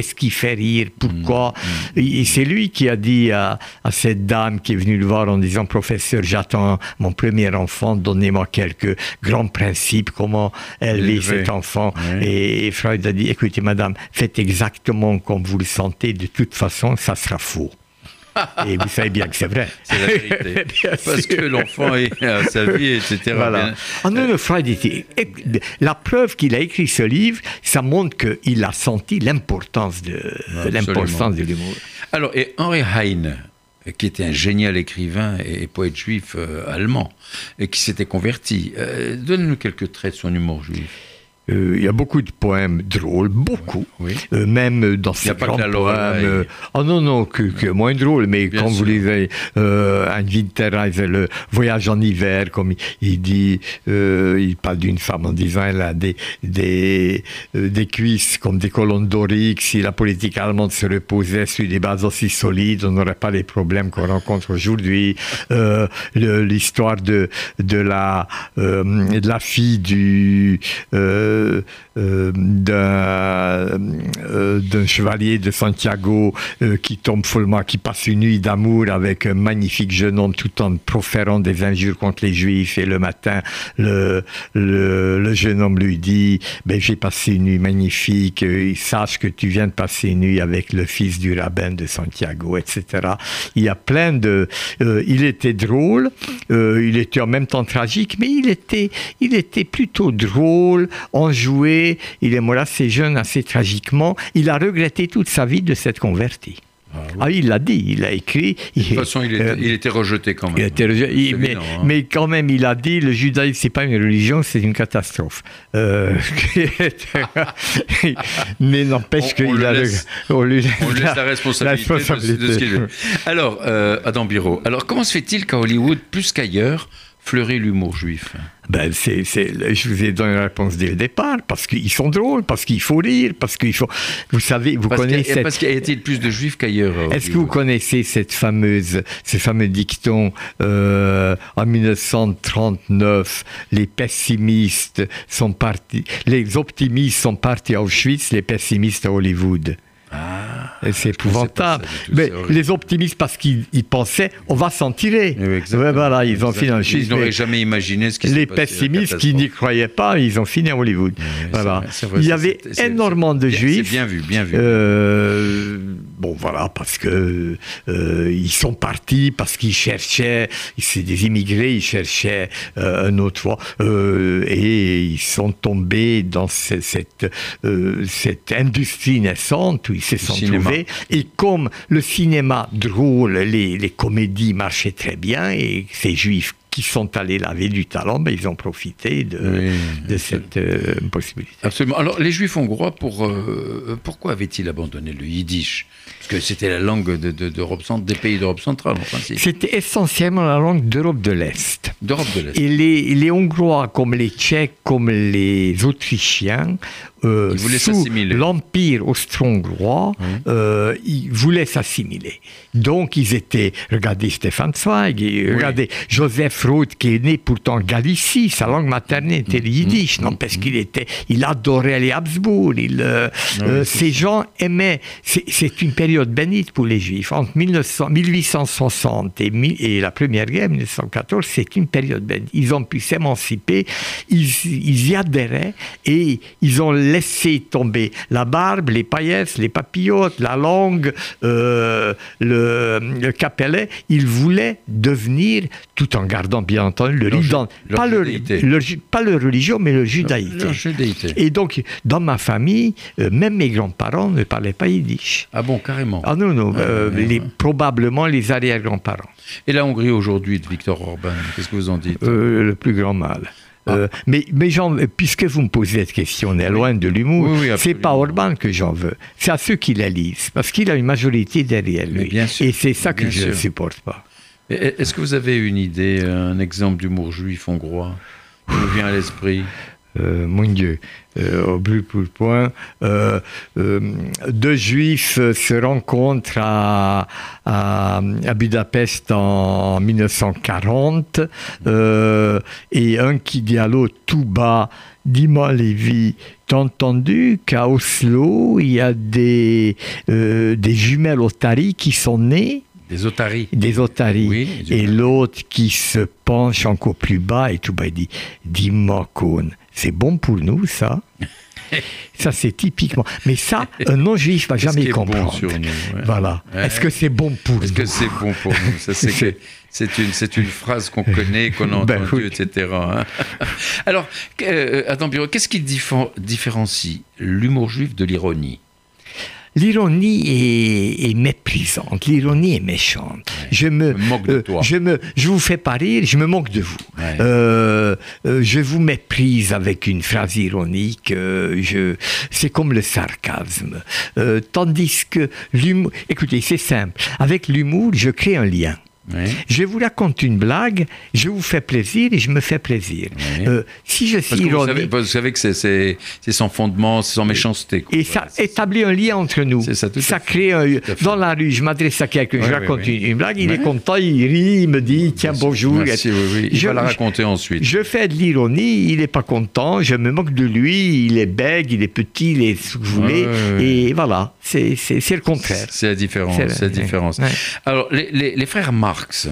Qu'est-ce qui fait rire Pourquoi Mm, Et et c'est lui qui a dit à, à cette dame qui est venue le voir en disant Professeur, j'attends mon premier enfant, donnez-moi quelques grands principes, comment élever L'élever. cet enfant. Oui. Et, et Freud a dit Écoutez, madame, faites exactement comme vous le sentez, de toute façon, ça sera faux. Et vous savez bien que c'est vrai. C'est la vérité. Parce que l'enfant est à sa vie, etc. Voilà. Bien- Ah Freud était. La preuve qu'il a écrit ce livre, ça montre qu'il a senti l'importance de l'importance de l'humour. Alors, et Henri Heine, qui était un génial écrivain et poète juif euh, allemand, et qui s'était converti, euh, donne-nous quelques traits de son humour juif. Euh, il y a beaucoup de poèmes drôles, beaucoup. Oui. Euh, même dans ces grands poèmes. euh, ah non, non, que, que moins drôle, mais Bien quand vous sûr. lisez euh, Ein Winterreise, le voyage en hiver, comme il, dit, euh, il parle d'une femme en disant elle a des, des, euh, des cuisses comme des colonnes doriques. Si la politique allemande se reposait sur des bases aussi solides, on n'aurait pas les problèmes qu'on rencontre aujourd'hui. Euh, L'histoire de, de, la, euh, de la fille du, euh, euh, euh, d'un chevalier de Santiago qui tombe follement, qui passe une nuit d'amour avec un magnifique jeune homme tout en proférant des injures contre les juifs et le matin le, le, jeune homme lui dit ben, j'ai passé une nuit magnifique, sache que tu viens de passer une nuit avec le fils du rabbin de Santiago, etc. Il y a plein de... il était drôle, il était en même temps tragique, mais il était, il était plutôt drôle, enjoué. Il est mort assez jeune, assez tragiquement. Il a regretté toute sa vie de s'être converti. Ah, ah, il l'a dit, il a écrit. De toute façon, il, était, il était rejeté quand même. Il était rejeté, mais, hein. mais, quand même, il a dit le judaïsme, c'est pas une religion, c'est une catastrophe. Euh, mais n'empêche qu'il a. Laisse, on lui laisse, on laisse la responsabilité, De, ce qu'il veut. Alors, euh, Adam Biro, alors comment se fait-il qu'à Hollywood, plus qu'ailleurs, fleurit l'humour juif. Ben, c'est, je vous ai donné la réponse dès le départ, parce qu'ils sont drôles, parce qu'il faut rire, parce qu'il faut... Vous savez, vous parce connaissez... Parce qu'il y a-t-il plus de juifs qu'ailleurs Est-ce que vous connaissez cette fameuse, ce fameux dicton euh, en 1939, les pessimistes sont partis, les optimistes sont partis à Auschwitz, les pessimistes à Hollywood? Ah, c'est épouvantable. Mais les optimistes, parce qu'ils pensaient, on va s'en tirer. voilà, ils ont fini en Ils n'auraient jamais imaginé ce qui Les pessimistes qui n'y croyaient pas, ils ont fini à Hollywood. voilà. Il y avait énormément de juifs. Bien vu, bien vu. Euh, bon, voilà, parce que euh, ils sont partis, parce qu'ils cherchaient, c'est des immigrés, ils cherchaient euh, un autre voie, et ils sont tombés dans cette industrie naissante où se sont trouvés. Et comme le cinéma drôle, les, les comédies marchaient très bien, et ces juifs qui sont allés laver du talent, ben, ils ont profité de, de cette euh, possibilité. Absolument. Alors, les Juifs hongrois, pour, euh, pourquoi avaient-ils abandonné le yiddish? Parce que c'était la langue de, de, des pays d'Europe centrale, en principe. C'était essentiellement la langue d'Europe de l'Est. D'Europe de l'Est. Et les, les, Hongrois, comme les Tchèques, comme les Autrichiens, euh, sous l'empire austro-hongrois, euh, ils voulaient s'assimiler. Donc ils étaient, regardez Stéphane Zweig, regardez Joseph Roth qui est né pourtant en Galicie, sa langue maternelle était le yiddish, non, parce qu'il était, il adorait les Habsbourg, il, euh, ces gens aimaient, c'est une période bénite pour les Juifs, entre 1860 et, et, la Première Guerre, 1914, c'est une période bénite. Ils ont pu s'émanciper, ils, ils y adhéraient et ils ont laisser tomber la barbe, les paillettes, les papillotes, la langue, euh, le, le, capelet. Il voulait devenir, tout en gardant bien entendu le, pas, le, pas le religion, mais le judaïté. Et donc, dans ma famille, euh, même mes grands-parents ne parlaient pas yiddish. Ah bon, carrément Ah non, non, euh, les, probablement les arrière-grands-parents. Et la Hongrie aujourd'hui de Victor Orban, qu'est-ce que vous en dites? Le plus grand mal. Euh, mais, puisque vous me posez cette question, on est loin de l'humour. c'est pas Orban que j'en veux. C'est à ceux qui la lisent, parce qu'il a une majorité derrière lui. Et c'est ça que je ne supporte pas. Est-ce que vous avez une idée, un exemple d'humour juif hongrois qui vous vient à l'esprit? Euh, mon Dieu, euh, au but pour le point, euh, deux juifs se rencontrent à, à, Budapest en 1940 et un qui dit à l'autre tout bas, dis-moi Lévi, t'as entendu qu'à Oslo, il y a des, des jumelles otaries qui sont nées? Des otaries. Des otaries. et l'autre qui se penche encore plus bas et tout bas, il dit Dis-moi, c'est bon pour nous, ça. ça, c'est typiquement. Mais ça, un non-juif va jamais comprendre. Voilà. Est-ce que c'est bon pour nous Est-ce que c'est bon pour nous ça, c'est, une, c'est une phrase qu'on connaît, qu'on a ben entendue, etc. Hein. Alors, euh, attends, qu'est-ce qui différencie l'humour juif de l'ironie? L'ironie est, méprisante, l'ironie est méchante. Je me, moque de euh, toi. je me, je vous fais pas rire, je me moque de vous. Euh, euh, je vous méprise avec une phrase ironique. je, c'est comme le sarcasme. tandis que l'humour, écoutez, c'est simple. Avec l'humour, je crée un lien. Oui. Je vous raconte une blague, je vous fais plaisir et je me fais plaisir. Oui. Euh, si je suis vous ironique, savez, vous savez que c'est- sans fondement, c'est sans méchanceté. quoi. et ça Voilà, établit un lien entre nous. C'est ça, tout fait. crée un... Dans la rue, je m'adresse à quelqu'un, je Oui, raconte. Une, une blague, il est content, il rit, il me dit, tiens, bonjour. Merci. Il Je- va la je- raconter ensuite. Je fais de l'ironie, il n'est pas content, je me moque de lui, il est bègue, il est petit, il est ce que vous voulez, et voilà, c'est le contraire. C'est la différence. La- la. Alors, les, les- les frères Marx, Marx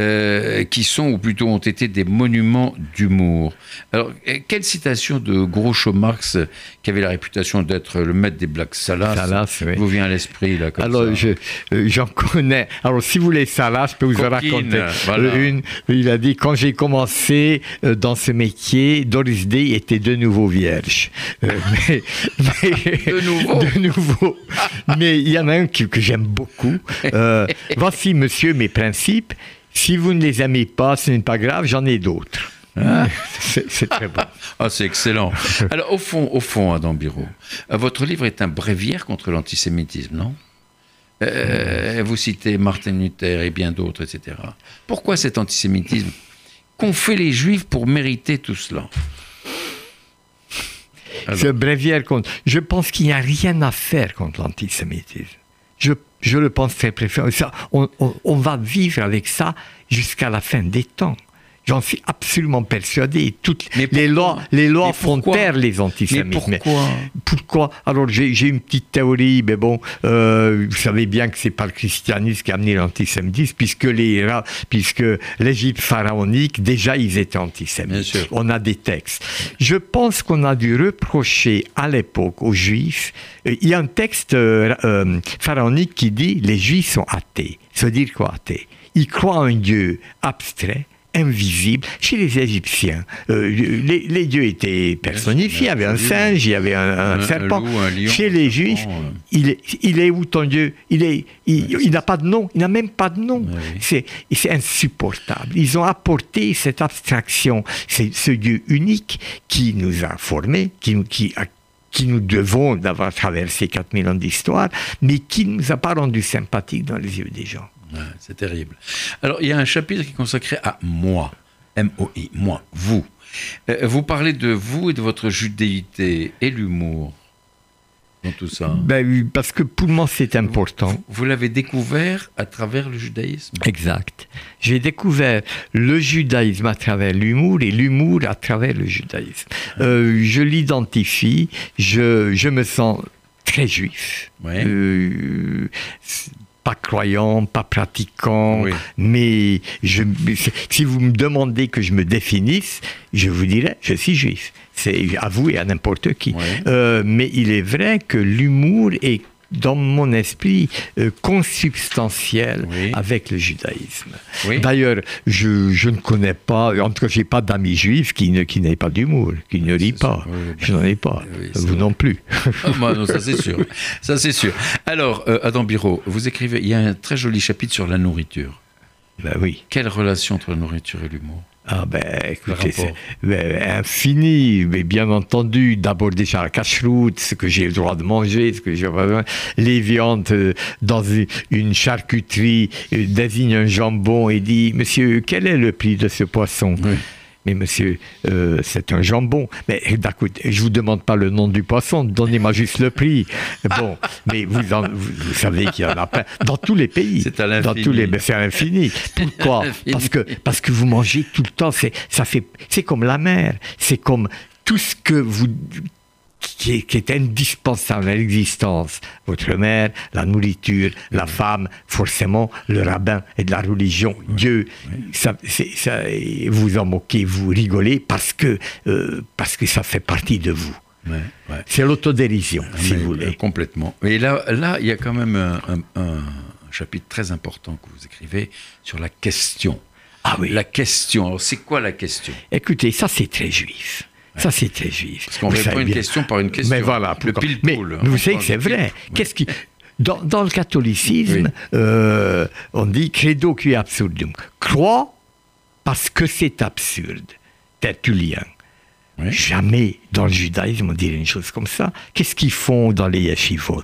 euh, qui sont, ou plutôt ont été des monuments d'humour. Alors, euh, quelle citation de Groucho Marx, qui avait la réputation d'être le maître des blagues salaces, Salas, oui. vous vient à l'esprit, là, comme Alors, je- euh, j'en connais. Alors, si vous voulez là, je peux vous en raconter voilà. une. Il a dit quand j'ai commencé euh, dans ce métier, Doris Day était de nouveau vierge. Mais, mais- De nouveau De nouveau. mais il y en a un que, que j'aime beaucoup. Voici, monsieur, mes principes. Si vous ne les aimez pas, ce n'est pas grave, j'en ai d'autres. C'est c'est très bon. Ah, c'est excellent. Alors, au fond, au fond, Adam Biro, euh, votre livre est un bréviaire contre l'antisémitisme, non? Euh, Vous citez Martin Luther et bien d'autres, etc. Pourquoi cet antisémitisme Qu'ont fait les Juifs pour mériter tout cela? Alors. Ce bréviaire contre. Je pense qu'il n'y a rien à faire contre l'antisémitisme. Je, je le pense très on, on- on va vivre avec ça jusqu'à la fin des temps. J'en suis absolument persuadé. Toutes Mais les lois, les lois font taire les antisémites. Mais pourquoi pourquoi Alors j'ai une petite théorie, mais bon, euh, vous savez bien que c'est pas le christianisme qui a amené l'antisémitisme, puisque les puisque l'Égypte pharaonique déjà ils étaient antisémites. Bien sûr. On a des textes. Je pense qu'on a dû reprocher à l'époque aux Juifs. euh, Il y a un texte euh, euh, pharaonique qui dit les Juifs sont athées. Ça veut dire quoi athées? Ils croient en Dieu abstrait invisible. Chez les Égyptiens, euh, les, les dieux étaient personnifiés. Il y avait un singe, il y avait un, un Un- un serpent. loup, un lion, Chez les Juifs, euh. il est, il est où ton Dieu? Il est, il, il n'a pas de nom. Il n'a même pas de nom. C'est, insupportable. Ils ont apporté cette abstraction, c'est ce Dieu unique qui nous a formés, qui, nous- qui a- qui nous devons d'avoir traversé 4000 ans d'histoire, mais qui ne nous a pas rendu sympathiques dans les yeux des gens. Ouais, C'est terrible. Alors, il y a un chapitre qui est consacré à moi. M-O-I, moi, vous. Euh, vous parlez de vous et de votre judéité et l'humour dans tout ça. Ben oui, parce que pour moi, c'est important. Vous l'avez découvert à travers le judaïsme? Exact. J'ai découvert le judaïsme à travers l'humour et l'humour à travers le judaïsme. Euh, je l'identifie, je, je me sens très juif. Ouais. Euh, pas croyant, pas pratiquant, Oui. mais je, si vous me demandez que je me définisse, je vous dirais, je suis juif. C'est à vous et à n'importe qui. Euh, mais il est vrai que l'humour est dans mon esprit euh, consubstantiel Oui. avec le judaïsme. Oui. D'ailleurs, je, je ne connais pas, en tout cas, j'ai pas d'amis juifs qui n'aient pas d'humour, qui ne rient pas. Oui, je n'en ai pas. Vous non plus. Ah, moi, non, ça c'est sûr. Ça c'est sûr. Alors, euh, Adam Biro, vous écrivez, il y a un très joli chapitre sur la nourriture. ben oui. Quelle relation entre la nourriture et l'humour? Ah ben, écoutez, c'est ben, infini, mais bien entendu. D'abord déjà la cacheroute, ce que j'ai le droit de manger, ce que j'ai pas besoin. Les viandes euh, dans une, charcuterie euh, désigne un jambon et dit, monsieur, quel est le prix de ce poisson? Oui. Mais monsieur, euh, c'est un jambon. Mais d'accord, je vous demande pas le nom du poisson, donnez-moi juste le prix. Bon, mais vous, en- vous, vous savez qu'il y en a plein dans tous les pays. C'est à Dans l'infini. tous les, mais c'est à l'infini. Pourquoi. Parce que parce que vous mangez tout le temps. C'est ça fait. C'est comme la mer. C'est comme tout ce que vous qui est, qui est indispensable à l'existence. Votre mère, la nourriture, la femme, forcément le rabbin et de la religion, Dieu. Ça, vous en moquez, vous rigolez parce que, euh, parce que ça fait partie de vous. Ouais, ouais. C'est l'autodérision, si Mais, vous voulez. Complètement. Et là, là, il y a quand même un, un- un chapitre très important que vous écrivez sur la question. Ah oui. La question. Alors, c'est quoi la question? Écoutez, ça c'est très juif. Ça c'est très juif. Parce qu'on répond une bien. question par une question. Mais voilà, Le pile-poule. Mais vous savez que c'est vrai. Qu'est-ce qui dans, dans le catholicisme, euh, on dit credo qui absurdum. Crois parce que c'est absurde. Tertullien. Oui. Jamais dans le judaïsme on dirait une chose comme ça. Qu'est-ce qu'ils font dans les yeshivot?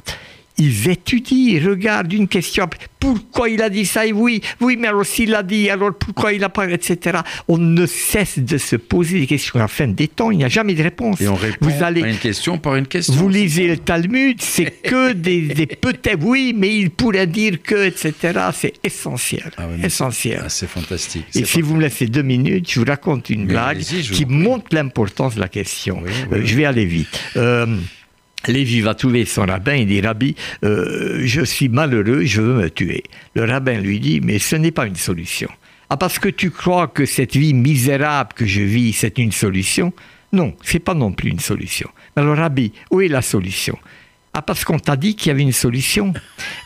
Ils étudient, ils regardent une question, pourquoi il a dit ça, et oui, oui, mais alors s'il l'a dit, alors pourquoi il a pas, etc. On ne cesse de se poser des questions. À la fin des temps, il n'y a jamais de réponse. Et on répond vous allez, à une question par une question. vous lisez le Talmud, c'est que des, des peut-être, oui, mais il pourrait dire que, etc. C'est essentiel, Ah oui, essentiel. Ah, c'est fantastique. Et si vous me laissez deux minutes, je vous raconte une Mais blague qui montre l'importance de la question. Oui, Euh, je vais aller vite. Euh, Lévi va trouver son rabbin, il dit Rabbi, euh, je suis malheureux, je veux me tuer. Le rabbin lui dit Mais ce n'est pas une solution. Ah, parce que tu crois que cette vie misérable que je vis, c'est une solution? Non, c'est pas non plus une solution. Alors, Rabbi, où est la solution? Ah, parce qu'on t'a dit qu'il y avait une solution.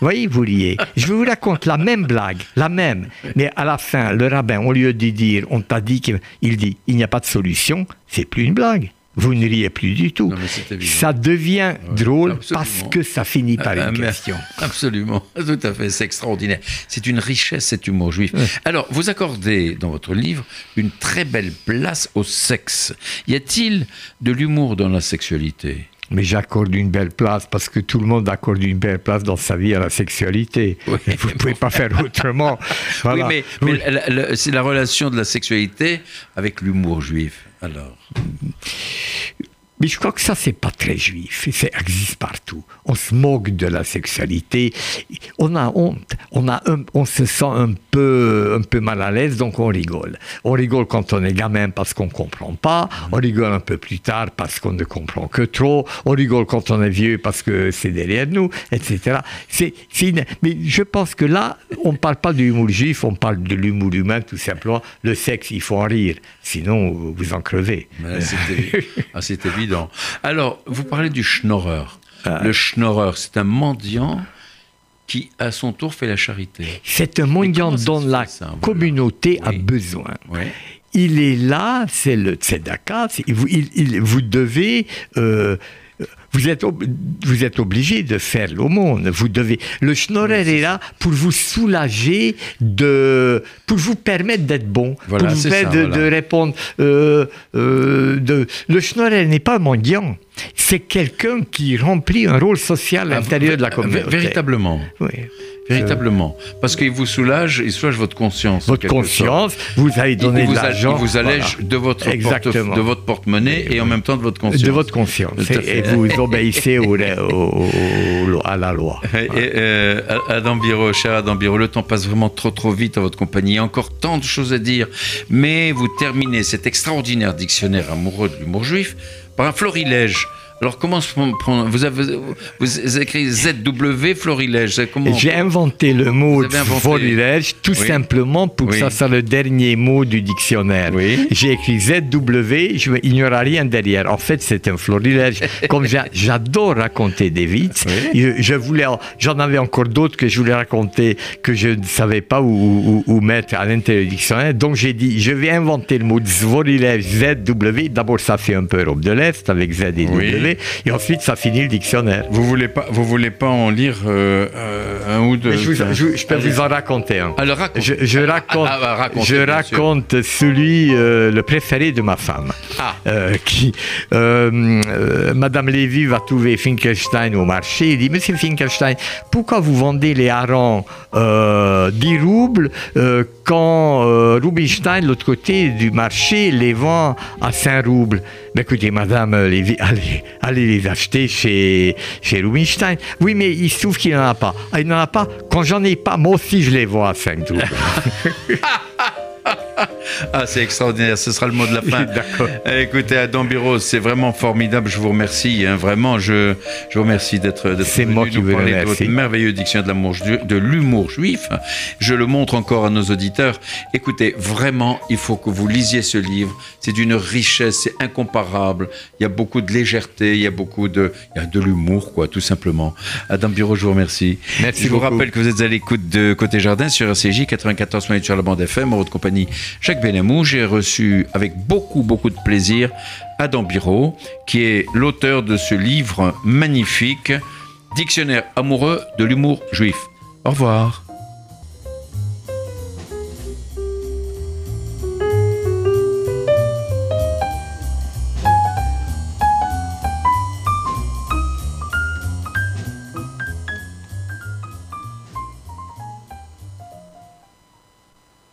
Voyez, vous riez. Je vous raconte la même blague, la même. Mais à la fin, le rabbin, au lieu de dire, on t'a dit qu'il il dit, il n'y a pas de solution, c'est plus une blague. Vous ne riez plus du tout. Non. Ça devient drôle absolument. parce que ça finit par Ah, une mais- question. Absolument, tout à fait, c'est extraordinaire. C'est une richesse cet humour juif. Alors, vous accordez dans votre livre une très belle place au sexe. Y a-t-il de l'humour dans la sexualité? Mais j'accorde une belle place parce que tout le monde accorde une belle place dans sa vie à la sexualité. Oui, Vous ne pouvez pas faire autrement. Voilà. Oui, mais, c'est la relation de la sexualité avec l'humour juif. Alors, Mais je crois que ça, c'est pas très juif. Ça existe partout. On se moque de la sexualité. On a honte. On, a un- on se sent un peu, un peu mal à l'aise, donc on rigole. On rigole quand on est gamin parce qu'on comprend pas. On rigole un peu plus tard parce qu'on ne comprend que trop. On rigole quand on est vieux parce que c'est derrière nous, etc. C'est, une- Mais je pense que là, on parle pas de l'humour juif, on parle de l'humour humain, tout simplement. Le sexe, il faut en rire. Sinon, vous en crevez. c'est ah, c'est évident. Alors, vous parlez du schnorrer. Ah. Le schnorrer, c'est un mendiant qui, à son tour, fait la charité. C'est un mendiant dont la voilà communauté a Oui. besoin. Oui. Il est là, c'est le tzedaka, c'est- vous, il- il- vous devez... euh, vous êtes, ob- vous êtes obligé de faire l'aumône. Vous devez. Le schnorrer est là pour vous soulager de, pour vous permettre d'être bon, Voilà, pour vous permettre ça, de, voilà. de répondre. euh, euh, de, le schnorrer n'est pas un mendiant. C'est quelqu'un qui remplit un rôle social à l'intérieur de la communauté. Véritablement. Oui. Véritablement. Parce qu'il vous soulage, il soulage votre conscience. en Votre conscience, vous allez donner vous, de l'argent. il vous allège voilà. de votre, porte- Exactement. de votre porte-monnaie et en même temps de votre conscience. De votre conscience. Et, et vous obéissez au- au- au- à la loi. Et, euh, Adam Biro, cher Adam Biro, le temps passe vraiment trop trop vite à votre compagnie. Il y a encore tant de choses à dire. Mais vous terminez cet extraordinaire dictionnaire amoureux de l'humour juif par un florilège. Alors comment se prend- vous avez vous écrivez ZW florilège comment J'ai inventé le mot inventé. florilège tout Oui. simplement pour que ça soit le dernier mot du dictionnaire. Oui. J'ai écrit ZW, je, il n'y aura rien derrière. En fait, c'est un florilège. Comme j'a- j'adore raconter des vites, je, je voulais, en- j'en avais encore d'autres que je voulais raconter que je ne savais pas où, où- où mettre à l'intérieur du dictionnaire. Donc j'ai dit, je vais inventer le mot florilège ZW. D'abord, ça fait un peu Europe de l'Est avec Z et Oui. Et ensuite, ça finit le dictionnaire. Vous voulez pas vous voulez pas en lire euh, euh, un ou deux? Je, vous- je- je peux Allez. vous en raconter un. Alors racontez. Je, je raconte, Ah, bah, je sûr. raconte celui, euh, le préféré de ma femme. Ah. Qui, Madame Lévy va trouver Finkelstein au marché. Il dit Monsieur Finkelstein, pourquoi vous vendez les harengs euh, 10 roubles quand euh, Rubinstein, de l'autre côté du marché, les vend à 5 roubles Mais Écoutez, Madame Lévy, allez, allez les acheter chez, chez Rubinstein. Oui, mais il se trouve qu'il n'en a pas. Ah, il n'en a pas Quand j'en ai pas, moi aussi je les vends à 5 roubles. Ah, c'est extraordinaire, ce sera le mot de la fin. D'accord. Eh, Écoutez, Adam Biros, c'est vraiment formidable, je vous remercie, hein, vraiment, je, je vous remercie d'être d'être C'est venu moi qui nous vous parler de remercie. votre merveilleux dictionnaire de l'amour ju- de l'humour juif. Je le montre encore à nos auditeurs. Écoutez, vraiment, il faut que vous lisiez ce livre, c'est d'une richesse, c'est incomparable, il y a beaucoup de légèreté, il y a beaucoup de, il y a de l'humour, quoi, tout simplement. Adam Biros, je vous remercie. Merci je vous beaucoup. rappelle que vous êtes à l'écoute de Côté Jardin sur RCJ 94 minutes sur la bande FM en votre compagnie Jacques Benamou. J'ai reçu avec beaucoup beaucoup de plaisir Adam Biro qui est l'auteur de ce livre magnifique Dictionnaire amoureux de l'humour juif. Au revoir.